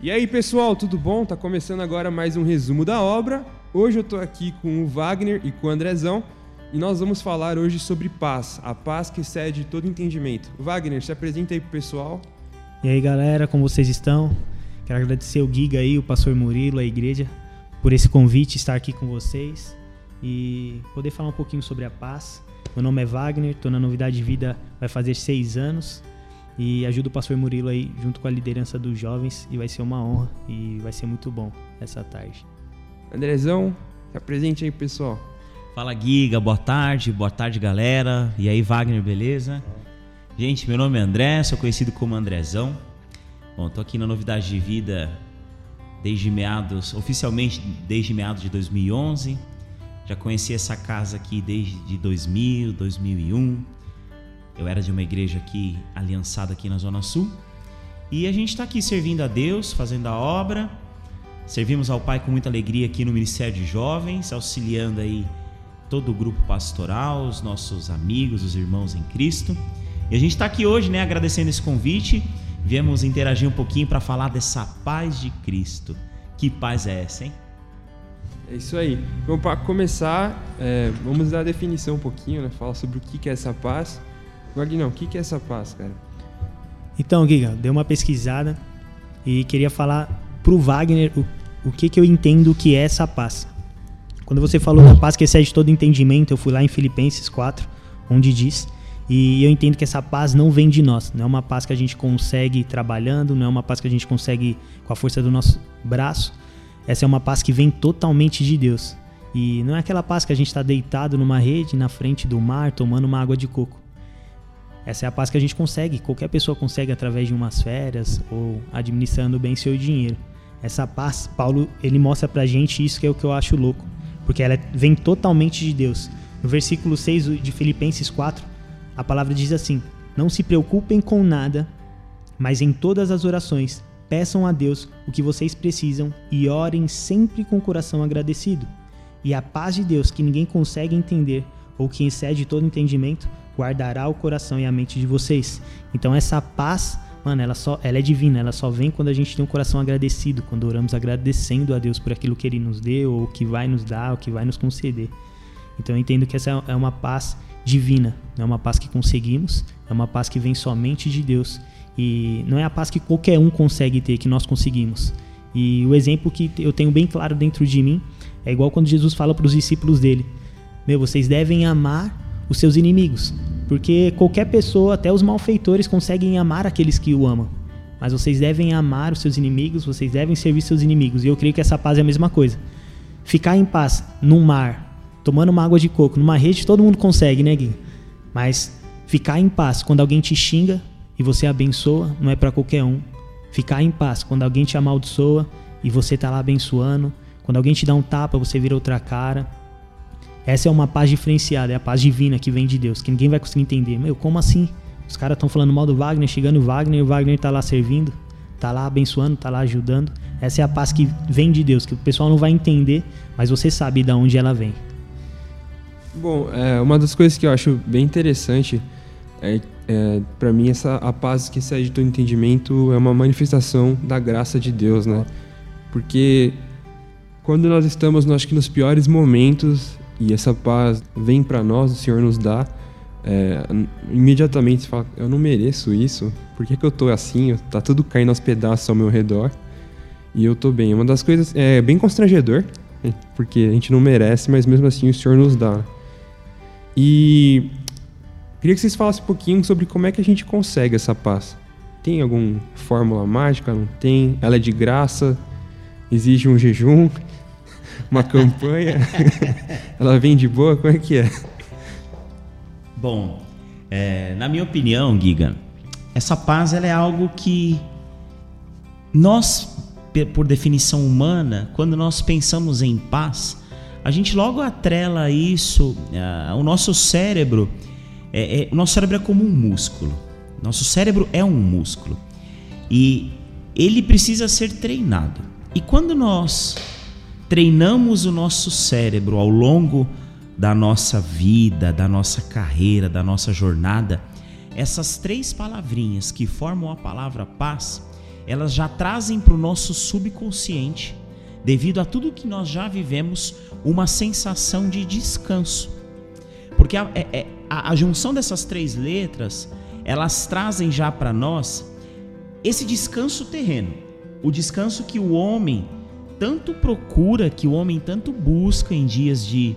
E aí, pessoal, tudo bom? Tá começando agora mais um resumo da obra. Hoje eu tô aqui com o Wagner e com o Andrezão e nós vamos falar hoje sobre paz, a paz que excede todo entendimento. Wagner, se apresenta aí pro pessoal. E aí, galera, como vocês estão? Quero agradecer o Giga aí, o pastor Murilo, a igreja, por esse convite, estar aqui com vocês e poder falar um pouquinho sobre a paz. Meu nome é Wagner, tô na Novidade de Vida, vai fazer seis anos e ajudo o pastor Murilo aí junto com a liderança dos jovens e vai ser uma honra e vai ser muito bom essa tarde. Andrezão, se apresente aí, pessoal. Fala Giga, boa tarde, boa tarde galera. E aí Wagner, beleza? Gente, meu nome é André, sou conhecido como Andrezão. Bom, tô aqui na Novidade de Vida desde meados, oficialmente desde meados de 2011. Já conheci essa casa aqui desde 2000, 2001 eu era de uma igreja aqui, aliançada aqui na Zona Sul. E a gente está aqui servindo a Deus, fazendo a obra. Servimos ao Pai com muita alegria aqui no Ministério de Jovens, auxiliando aí todo o grupo pastoral, os nossos amigos, os irmãos em Cristo. E a gente está aqui hoje, né, agradecendo esse convite. Viemos interagir um pouquinho para falar dessa paz de Cristo. Que paz é essa, hein? É isso aí. Bom, para começar, é, vamos dar a definição um pouquinho, né? Falar sobre o que é essa paz. Vagnão, o que, é essa paz, cara? Então, Giga, dei uma pesquisada e queria falar pro Wagner o, o que, que eu entendo que é essa paz. Quando você falou da paz que excede todo entendimento, eu fui lá em Filipenses 4, onde diz, e eu entendo que essa paz não vem de nós, não é uma paz que a gente consegue trabalhando, não é uma paz que a gente consegue com a força do nosso braço. Essa é uma paz que vem totalmente de Deus. E não é aquela paz que a gente está deitado numa rede na frente do mar tomando uma água de coco. Essa é a paz que a gente consegue, qualquer pessoa consegue através de umas férias ou administrando bem seu dinheiro. Essa paz, Paulo, ele mostra pra gente isso que é o que eu acho louco, porque ela vem totalmente de Deus. No versículo 6 de Filipenses 4, a palavra diz assim: Não se preocupem com nada, mas em todas as orações peçam a Deus o que vocês precisam e orem sempre com o coração agradecido. E a paz de Deus, que ninguém consegue entender ou que excede todo entendimento, guardará o coração e a mente de vocês. Então essa paz, mano, ela só ela é divina, ela só vem quando a gente tem um coração agradecido, quando oramos agradecendo a Deus por aquilo que ele nos deu, ou que vai nos dar, ou que vai nos conceder. Então eu entendo que essa é uma paz divina, não é uma paz que conseguimos, é uma paz que vem somente de Deus. E não é a paz que qualquer um consegue ter, que nós conseguimos. E o exemplo que eu tenho bem claro dentro de mim é igual quando Jesus fala para os discípulos dele: Meu, vocês devem amar os seus inimigos. Porque qualquer pessoa, até os malfeitores, conseguem amar aqueles que o amam. Mas vocês devem amar os seus inimigos, vocês devem servir seus inimigos. E eu creio que essa paz é a mesma coisa. Ficar em paz num mar, tomando uma água de coco, numa rede, todo mundo consegue, né, Gui? Mas ficar em paz quando alguém te xinga e você abençoa, não é para qualquer um. Ficar em paz quando alguém te amaldiçoa e você tá lá abençoando. Quando alguém te dá um tapa, você vira outra cara. Essa é uma paz diferenciada, é a paz divina que vem de Deus, que ninguém vai conseguir entender. Meu, como assim? Os caras estão falando mal do Wagner, chegando o Wagner, e o Wagner tá lá servindo, tá lá abençoando, tá lá ajudando. Essa é a paz que vem de Deus, que o pessoal não vai entender, mas você sabe de onde ela vem. Bom, é, uma das coisas que eu acho bem interessante é, é para mim essa a paz que sai de todo entendimento é uma manifestação da graça de Deus, né? Porque quando nós estamos, acho que nos piores momentos, e essa paz vem para nós, o Senhor nos dá. É, imediatamente você fala, eu não mereço isso, por que, que eu tô assim? Tá tudo caindo aos pedaços ao meu redor e eu tô bem. Uma das coisas é bem constrangedor, porque a gente não merece, mas mesmo assim o Senhor nos dá. E queria que vocês falassem um pouquinho sobre como é que a gente consegue essa paz. Tem alguma fórmula mágica? Não tem? Ela é de graça? Exige um jejum? Uma campanha? Ela vem de boa? Como é que é? Bom, é, na minha opinião, Giga, essa paz ela é algo que nós, por definição humana, quando nós pensamos em paz, a gente logo atrela isso, uh, o nosso cérebro, é, é, o nosso cérebro é como um músculo. Nosso cérebro é um músculo e ele precisa ser treinado. E quando nós treinamos o nosso cérebro ao longo da nossa vida, da nossa carreira, da nossa jornada, essas três palavrinhas que formam a palavra paz, elas já trazem para o nosso subconsciente, devido a tudo que nós já vivemos, uma sensação de descanso. Porque a, é, é, a, a junção dessas três letras, elas trazem já para nós esse descanso terreno, o descanso que o homem tanto procura, que o homem tanto busca em dias de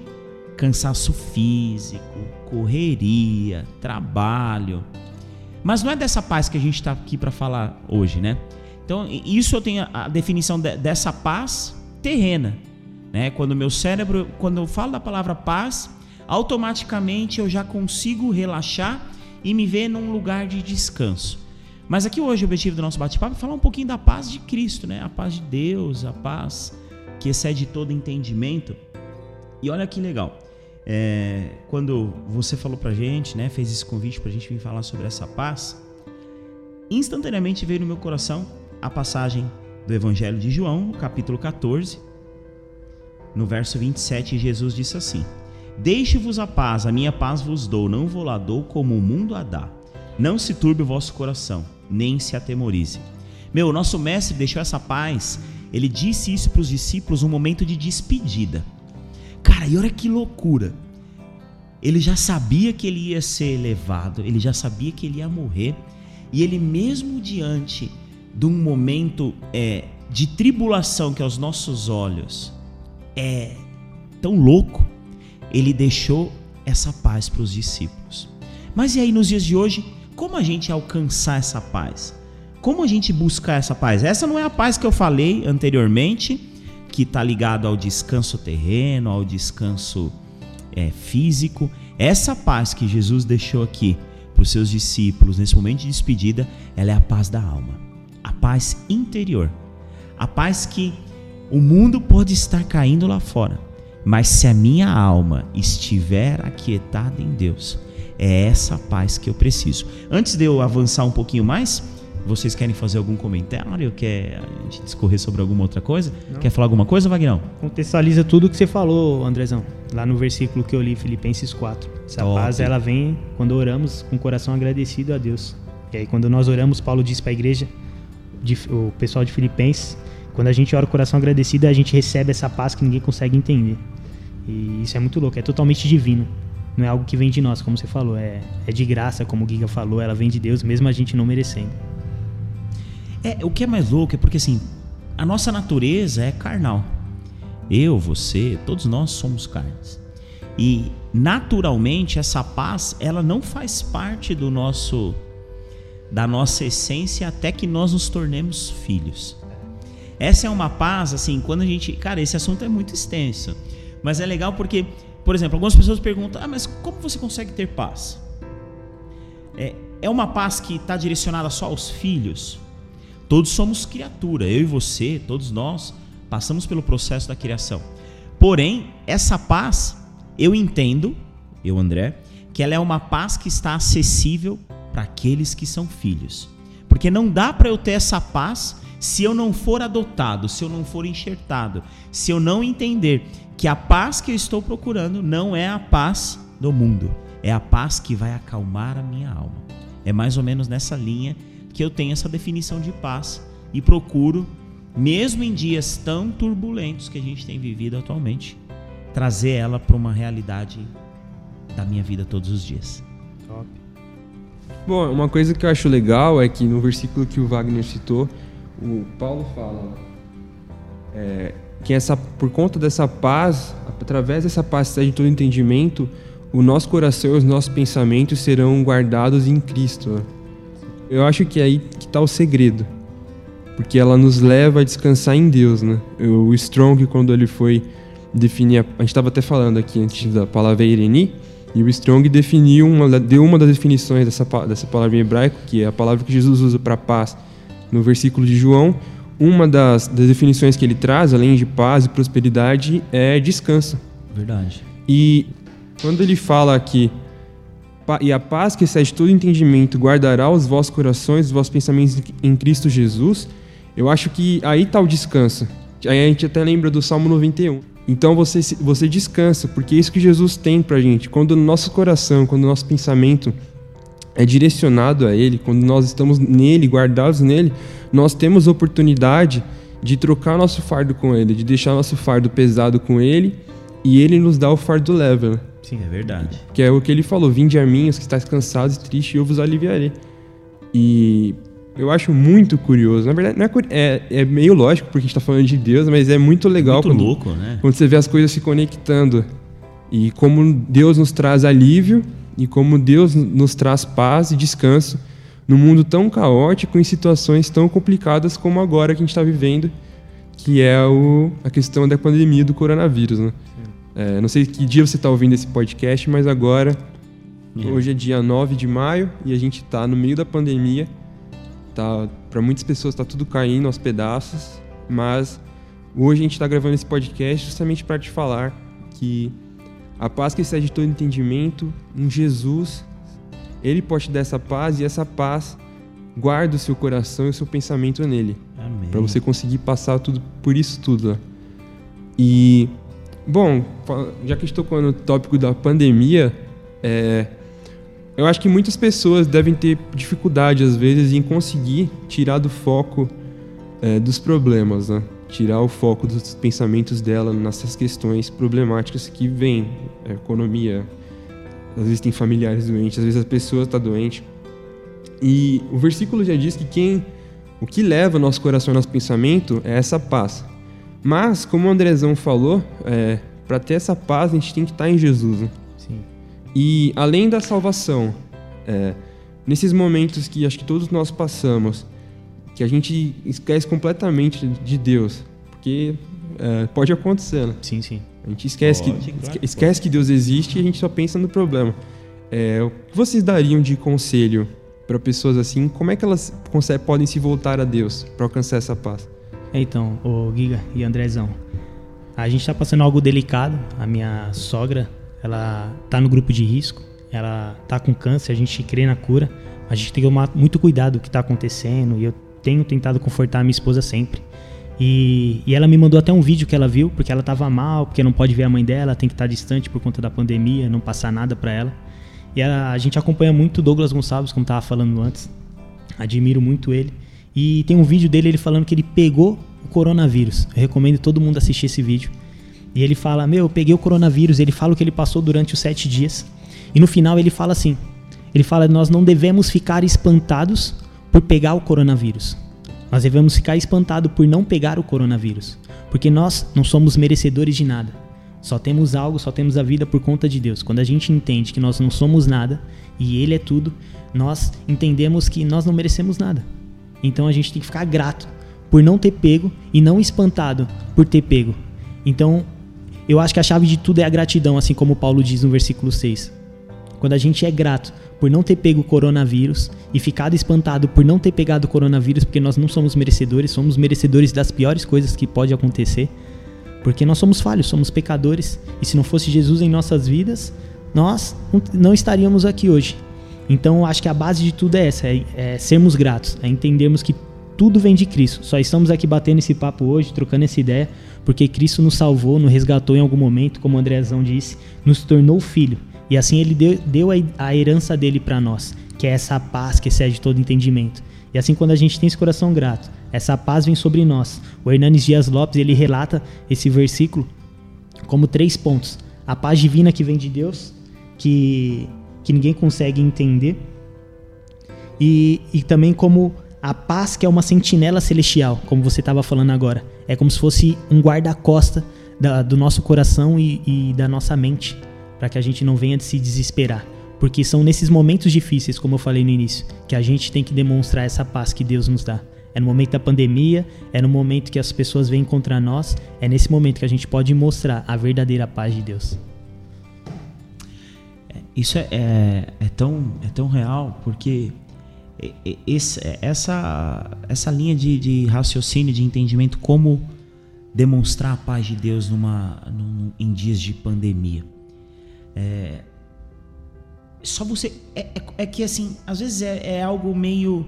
cansaço físico, correria, trabalho. Mas não é dessa paz que a gente está aqui para falar hoje, né? Então, isso eu tenho a definição de, dessa paz terrena, né? Quando meu cérebro, quando eu falo da palavra paz, automaticamente eu já consigo relaxar e me ver num lugar de descanso. Mas aqui hoje o objetivo do nosso bate-papo é falar um pouquinho da paz de Cristo, né? A paz de Deus, a paz que excede todo entendimento. E olha que legal. É, quando você falou pra gente, né, fez esse convite pra gente vir falar sobre essa paz, instantaneamente veio no meu coração a passagem do Evangelho de João, capítulo 14, no verso 27, Jesus disse assim: Deixe-vos a paz, a minha paz vos dou, não vou lá dou como o mundo a dá. Não se turbe o vosso coração, nem se atemorize. Meu, o nosso mestre deixou essa paz, ele disse isso para os discípulos um momento de despedida. Cara, e olha que loucura. Ele já sabia que ele ia ser levado, ele já sabia que ele ia morrer, e ele mesmo diante de um momento é, de tribulação que aos nossos olhos é tão louco, ele deixou essa paz para os discípulos. Mas e aí nos dias de hoje, como a gente alcançar essa paz? Como a gente buscar essa paz? Essa não é a paz que eu falei anteriormente, que está ligado ao descanso terreno, ao descanso é, físico. Essa paz que Jesus deixou aqui para os seus discípulos nesse momento de despedida, ela é a paz da alma, a paz interior, a paz que o mundo pode estar caindo lá fora, mas se a minha alma estiver aquietada em Deus, é essa paz que eu preciso. Antes de eu avançar um pouquinho mais, vocês querem fazer algum comentário? Quer a gente discorrer sobre alguma outra coisa? Não. Quer falar alguma coisa, Vagnão? Contextualiza tudo o que você falou, Andrezão. Lá no versículo que eu li, Filipenses 4. Essa Top. paz, ela vem quando oramos com o coração agradecido a Deus. E aí, quando nós oramos, Paulo diz para a igreja, de, o pessoal de Filipenses, quando a gente ora com o coração agradecido, a gente recebe essa paz que ninguém consegue entender. E isso é muito louco, é totalmente divino. Não é algo que vem de nós, como você falou, é, é de graça, como o Giga falou, ela vem de Deus, mesmo a gente não merecendo. É, o que é mais louco é porque assim, a nossa natureza é carnal. Eu, você, todos nós somos carnes. E naturalmente essa paz, ela não faz parte do nosso da nossa essência até que nós nos tornemos filhos. Essa é uma paz assim, quando a gente, cara, esse assunto é muito extenso, mas é legal porque, por exemplo, algumas pessoas perguntam: "Ah, mas como você consegue ter paz?" É, é uma paz que está direcionada só aos filhos? Todos somos criatura, eu e você, todos nós passamos pelo processo da criação. Porém, essa paz, eu entendo, eu André, que ela é uma paz que está acessível para aqueles que são filhos. Porque não dá para eu ter essa paz se eu não for adotado, se eu não for enxertado, se eu não entender que a paz que eu estou procurando não é a paz do mundo, é a paz que vai acalmar a minha alma. É mais ou menos nessa linha que eu tenho essa definição de paz e procuro, mesmo em dias tão turbulentos que a gente tem vivido atualmente, trazer ela para uma realidade da minha vida todos os dias. Top. Bom, uma coisa que eu acho legal é que no versículo que o Wagner citou, o Paulo fala é, que essa, por conta dessa paz, através dessa paz de todo entendimento, o nosso coração e os nossos pensamentos serão guardados em Cristo. Eu acho que é aí que está o segredo. Porque ela nos leva a descansar em Deus, né? O Strong, quando ele foi definir... A, a gente estava até falando aqui antes da palavra Ireni, e o Strong definiu uma, deu uma das definições dessa, dessa palavra em hebraico, que é a palavra que Jesus usa para paz no versículo de João. Uma das, das definições que ele traz, além de paz e prosperidade, é descanso. Verdade. E quando ele fala aqui e a paz que excede todo entendimento guardará os vossos corações, os vossos pensamentos em Cristo Jesus. Eu acho que aí está o descanso. Aí a gente até lembra do Salmo 91. Então você, você descansa, porque é isso que Jesus tem pra gente. Quando o nosso coração, quando o nosso pensamento é direcionado a Ele, quando nós estamos nele, guardados nele, nós temos oportunidade de trocar nosso fardo com Ele, de deixar nosso fardo pesado com Ele e Ele nos dá o fardo leve. Né? Sim, é verdade. Que é o que Ele falou: Vinde a mim, os que estáis cansados e tristes, e eu vos aliviarei. E eu acho muito curioso. Na verdade, é, é, é, meio lógico, porque a gente está falando de Deus, mas é muito legal. Muito quando, louco, né? Quando você vê as coisas se conectando. E como Deus nos traz alívio e como Deus nos traz paz e descanso num mundo tão caótico, em situações tão complicadas como agora que a gente está vivendo, que é o, a questão da pandemia do coronavírus. Né? É, não sei que dia você está ouvindo esse podcast, mas agora, é. hoje é dia 9 de maio e a gente está no meio da pandemia. Tá, Para muitas pessoas está tudo caindo aos pedaços, mas hoje a gente está gravando esse podcast justamente para te falar que a paz que excede todo entendimento em Jesus, Ele pode te dar essa paz e essa paz guarda o seu coração e o seu pensamento nele. Para você conseguir passar tudo por isso tudo. E, bom, já que estou com o tópico da pandemia, é, eu acho que muitas pessoas devem ter dificuldade, às vezes, em conseguir tirar do foco é, dos problemas, né? Tirar o foco dos pensamentos dela nessas questões problemáticas que vêm, a economia, às vezes tem familiares doentes, às vezes a pessoa está doente. E o versículo já diz que quem o que leva nosso coração e nosso pensamento é essa paz. Mas, como o Andrezão falou, é, para ter essa paz a gente tem que estar tá em Jesus. Né? E além da salvação, é, nesses momentos que acho que todos nós passamos, que a gente esquece completamente de Deus, porque é, pode acontecer, né? Sim, sim. A gente esquece, pode, que, claro, esquece pode. que Deus existe e a gente só pensa no problema. É, o que vocês dariam de conselho para pessoas assim? Como é que elas conseguem, podem se voltar a Deus para alcançar essa paz? Então, o Giga e Andrezão, a gente está passando algo delicado. A minha sogra, ela tá no grupo de risco, ela tá com câncer, a gente crê na cura. A gente tem que tomar muito cuidado do que está acontecendo e eu tenho tentado confortar a minha esposa sempre. E, e, ela me mandou até um vídeo que ela viu, porque ela estava mal, porque não pode ver a mãe dela, tem que estar tá distante por conta da pandemia, não passar nada para ela. E a, a, gente acompanha muito Douglas Gonçalves, como estava falando antes. Admiro muito ele. E tem um vídeo dele ele falando que ele pegou o coronavírus. Eu recomendo todo mundo assistir esse vídeo. E ele fala: Meu, eu peguei o coronavírus. Ele fala o que ele passou durante os sete dias. E no final ele fala assim: Ele fala, nós não devemos ficar espantados por pegar o coronavírus. Nós devemos ficar espantados por não pegar o coronavírus, porque nós não somos merecedores de nada. Só temos algo, só temos a vida por conta de Deus. Quando a gente entende que nós não somos nada e Ele é tudo, nós entendemos que nós não merecemos nada. Então a gente tem que ficar grato por não ter pego e não espantado por ter pego. Então eu acho que a chave de tudo é a gratidão, assim como Paulo diz no versículo 6. Quando a gente é grato por não ter pego o coronavírus e ficado espantado por não ter pegado o coronavírus, porque nós não somos merecedores, somos merecedores das piores coisas que pode acontecer, porque nós somos falhos, somos pecadores, e se não fosse Jesus em nossas vidas, nós não estaríamos aqui hoje. Então, acho que a base de tudo é essa, é, é sermos gratos, é entendermos que tudo vem de Cristo. Só estamos aqui batendo esse papo hoje, trocando essa ideia, porque Cristo nos salvou, nos resgatou em algum momento, como o Andrezão disse, nos tornou filho. E assim ele deu, deu a, herança dele para nós, que é essa paz que excede todo entendimento. E assim quando a gente tem esse coração grato, essa paz vem sobre nós. O Hernanes Dias Lopes, ele relata esse versículo como três pontos. A paz divina que vem de Deus, que, que ninguém consegue entender. E, e também como a paz que é uma sentinela celestial, como você estava falando agora. É como se fosse um guarda-costa do nosso coração e, e da nossa mente para que a gente não venha de se desesperar. Porque são nesses momentos difíceis, como eu falei no início, que a gente tem que demonstrar essa paz que Deus nos dá. É no momento da pandemia, é no momento que as pessoas vêm contra nós, é nesse momento que a gente pode mostrar a verdadeira paz de Deus. É, isso é, é, é tão, é tão real porque esse, essa, essa linha de, de, raciocínio, de entendimento, como demonstrar a paz de Deus numa, num, em dias de pandemia. É, só você. É, é, é, que assim, às vezes é, é, algo meio.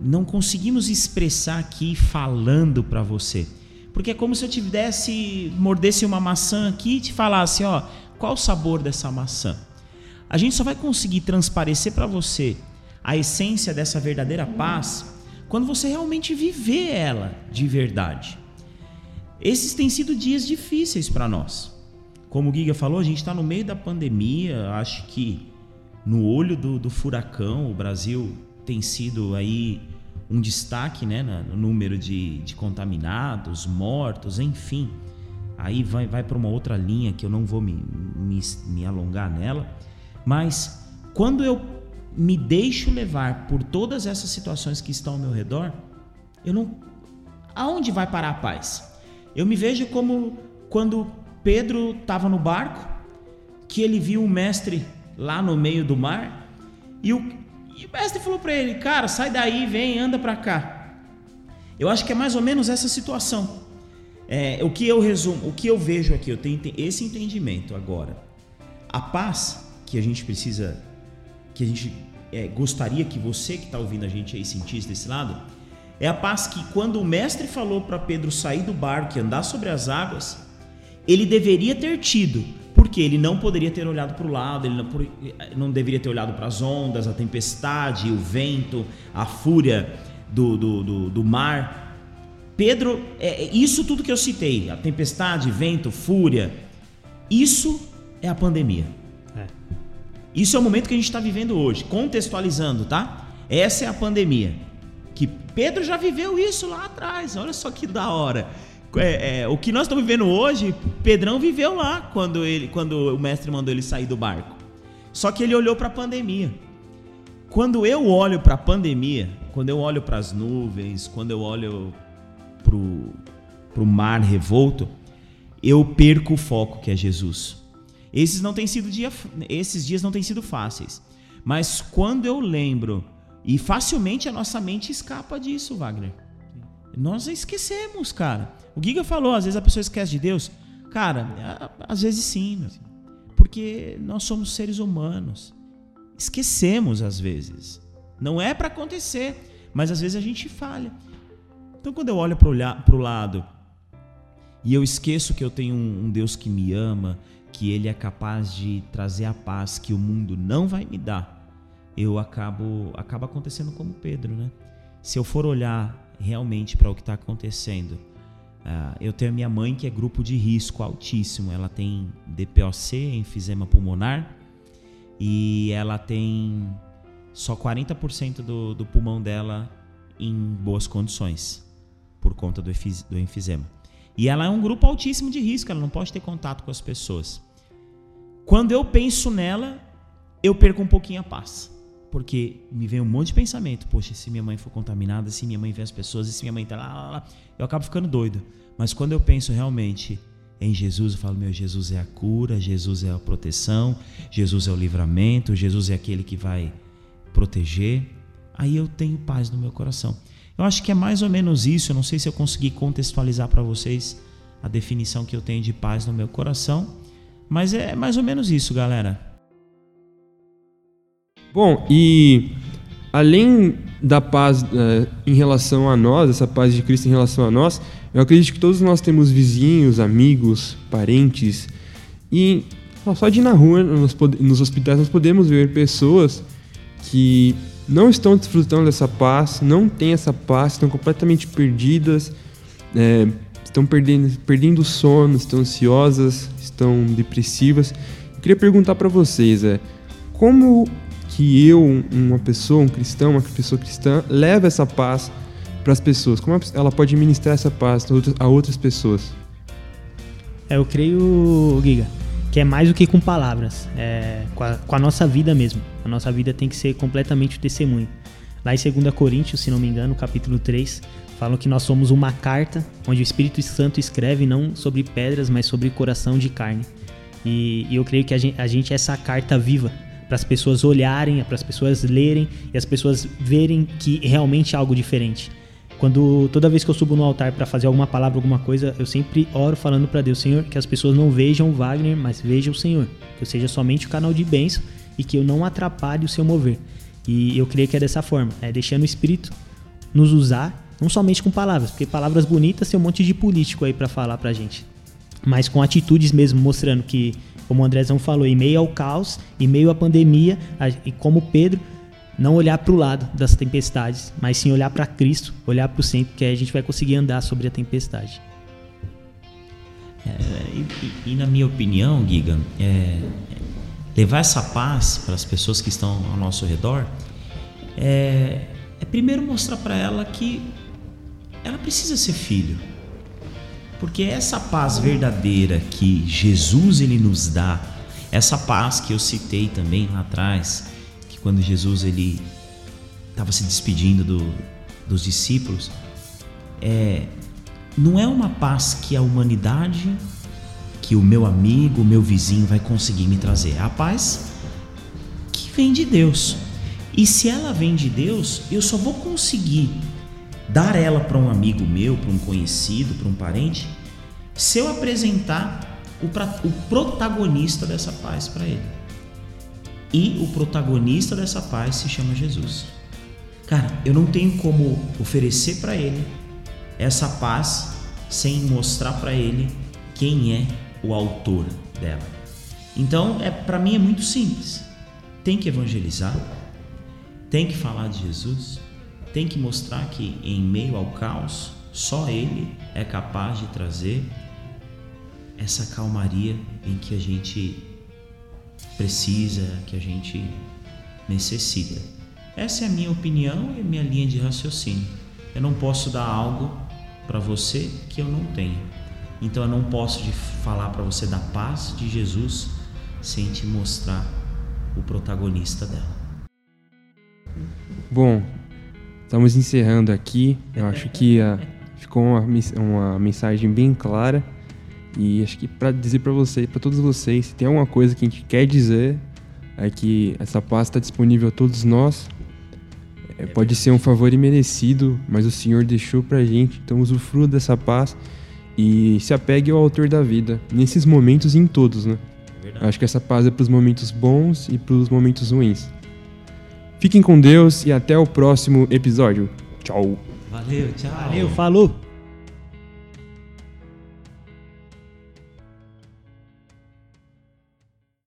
Não conseguimos expressar aqui falando para você. Porque é como se eu tivesse. mordesse uma maçã aqui e te falasse: ó, qual o sabor dessa maçã? A gente só vai conseguir transparecer para você a essência dessa verdadeira paz quando você realmente viver ela de verdade. Esses têm sido dias difíceis para nós. Como o Giga falou, a gente está no meio da pandemia, acho que no olho do, do, furacão, o Brasil tem sido aí um destaque né, no número de, de contaminados, mortos, enfim. Aí vai, vai para uma outra linha que eu não vou me, me, me alongar nela. Mas quando eu me deixo levar por todas essas situações que estão ao meu redor, eu não. Aonde vai parar a paz? Eu me vejo como quando Pedro estava no barco, que ele viu o mestre lá no meio do mar, e o, e o mestre falou para ele: Cara, sai daí, vem, anda para cá. Eu acho que é mais ou menos essa situação. É, o que eu resumo, o que eu vejo aqui, eu tenho esse entendimento agora. A paz que a gente precisa, que a gente é, gostaria que você que está ouvindo a gente aí sentisse desse lado, é a paz que quando o mestre falou para Pedro sair do barco e andar sobre as águas, ele deveria ter tido, porque ele não poderia ter olhado para o lado, ele não, não, deveria ter olhado para as ondas, a tempestade, o vento, a fúria do, do, do, do mar. Pedro, é, é, isso tudo que eu citei, a tempestade, vento, fúria, isso é a pandemia. É. Isso é o momento que a gente está vivendo hoje, contextualizando, tá? Essa é a pandemia. Que Pedro já viveu isso lá atrás, olha só que da hora. É, é, o que nós estamos vivendo hoje, Pedrão viveu lá quando, ele, quando o mestre mandou ele sair do barco. Só que ele olhou para a pandemia. Quando eu olho para a pandemia, quando eu olho para as nuvens, quando eu olho para o mar revolto, eu perco o foco que é Jesus. Esses não têm sido dia, esses dias não têm sido fáceis. Mas quando eu lembro, e facilmente a nossa mente escapa disso, Wagner. Nós esquecemos, cara. O Giga falou, às vezes a pessoa esquece de Deus. Cara, às vezes sim, meu. porque nós somos seres humanos. Esquecemos às vezes. Não é para acontecer, mas às vezes a gente falha. Então quando eu olho para o lado e eu esqueço que eu tenho um, um Deus que me ama, que Ele é capaz de trazer a paz que o mundo não vai me dar, eu acabo acaba acontecendo como Pedro, né? Se eu for olhar realmente para o que está acontecendo. Uh, eu tenho a minha mãe que é grupo de risco altíssimo. Ela tem DPOC, enfisema pulmonar, e ela tem só 40% do, do pulmão dela em boas condições por conta do, do enfisema. E ela é um grupo altíssimo de risco, ela não pode ter contato com as pessoas. Quando eu penso nela, eu perco um pouquinho a paz porque me vem um monte de pensamento. Poxa, se minha mãe for contaminada, se minha mãe vê as pessoas, se minha mãe tá lá, lá, lá, eu acabo ficando doido. Mas quando eu penso realmente em Jesus, eu falo, meu, Jesus é a cura, Jesus é a proteção, Jesus é o livramento, Jesus é aquele que vai proteger. Aí eu tenho paz no meu coração. Eu acho que é mais ou menos isso, eu não sei se eu consegui contextualizar para vocês a definição que eu tenho de paz no meu coração, mas é mais ou menos isso, galera. Bom, e além da paz é, em relação a nós, essa paz de Cristo em relação a nós, eu acredito que todos nós temos vizinhos, amigos, parentes, e só de ir na rua, nos, nos hospitais, nós podemos ver pessoas que não estão desfrutando dessa paz, não têm essa paz, estão completamente perdidas, é, estão perdendo, perdendo sono, estão ansiosas, estão depressivas. Eu queria perguntar para vocês, é, como que eu, uma pessoa, um cristão, uma pessoa cristã, leve essa paz para as pessoas? Como ela pode ministrar essa paz a outras pessoas? É, eu creio, Giga, que é mais do que com palavras, é com a, com a nossa vida mesmo. A nossa vida tem que ser completamente o testemunho. Lá em 2 Coríntios, se não me engano, capítulo 3, falam que nós somos uma carta onde o Espírito Santo escreve não sobre pedras, mas sobre coração de carne. E, e eu creio que a gente, a gente é essa carta viva para as pessoas olharem, para as pessoas lerem e as pessoas verem que realmente é algo diferente. Quando toda vez que eu subo no altar para fazer alguma palavra, alguma coisa, eu sempre oro falando para Deus, Senhor, que as pessoas não vejam Wagner, mas vejam o Senhor, que eu seja somente o canal de bênção e que eu não atrapalhe o seu mover. E eu creio que é dessa forma, é deixando o Espírito nos usar, não somente com palavras, porque palavras bonitas tem um monte de político aí para falar pra gente, mas com atitudes mesmo, mostrando que como o Andrezão falou, em meio ao caos, em meio à pandemia, e como Pedro, não olhar para o lado das tempestades, mas sim olhar para Cristo, olhar para o centro, que aí a gente vai conseguir andar sobre a tempestade. É, e- e na minha opinião, Giga, é, levar essa paz para as pessoas que estão ao nosso redor é, é primeiro mostrar para ela que ela precisa ser filho. Porque essa paz verdadeira que Jesus ele nos dá, essa paz que eu citei também lá atrás, que quando Jesus ele estava se despedindo do- dos discípulos, é, não é uma paz que a humanidade, que o meu amigo, o meu vizinho vai conseguir me trazer. É a paz que vem de Deus. E se ela vem de Deus, eu só vou conseguir dar ela para um amigo meu, para um conhecido, para um parente, se eu apresentar o, o protagonista dessa paz para ele. E o protagonista dessa paz se chama Jesus. Cara, eu não tenho como oferecer para ele essa paz sem mostrar para ele quem é o autor dela. Então, é para mim é muito simples. Tem que evangelizar, tem que falar de Jesus, tem que mostrar que em meio ao caos, só ele é capaz de trazer essa calmaria em que a gente precisa, que a gente necessita. Essa é a minha opinião e a minha linha de raciocínio. Eu não posso dar algo para você que eu não tenho. Então eu não posso de falar para você da paz de Jesus sem te mostrar o protagonista dela. Bom, estamos encerrando aqui. Eu acho que ah, ficou uma, uma mensagem bem clara. E acho que para dizer para você, para todos vocês, se tem alguma coisa que a gente quer dizer, é que essa paz está disponível a todos nós. É, pode ser um favor imerecido, mas o Senhor deixou pra gente. Então usufrua dessa paz e se apegue ao autor da vida, nesses momentos e em todos, né? Verdade. Acho que essa paz é para os momentos bons e para os momentos ruins. Fiquem com Deus e até o próximo episódio. Tchau. Valeu, tchau. Valeu, falou!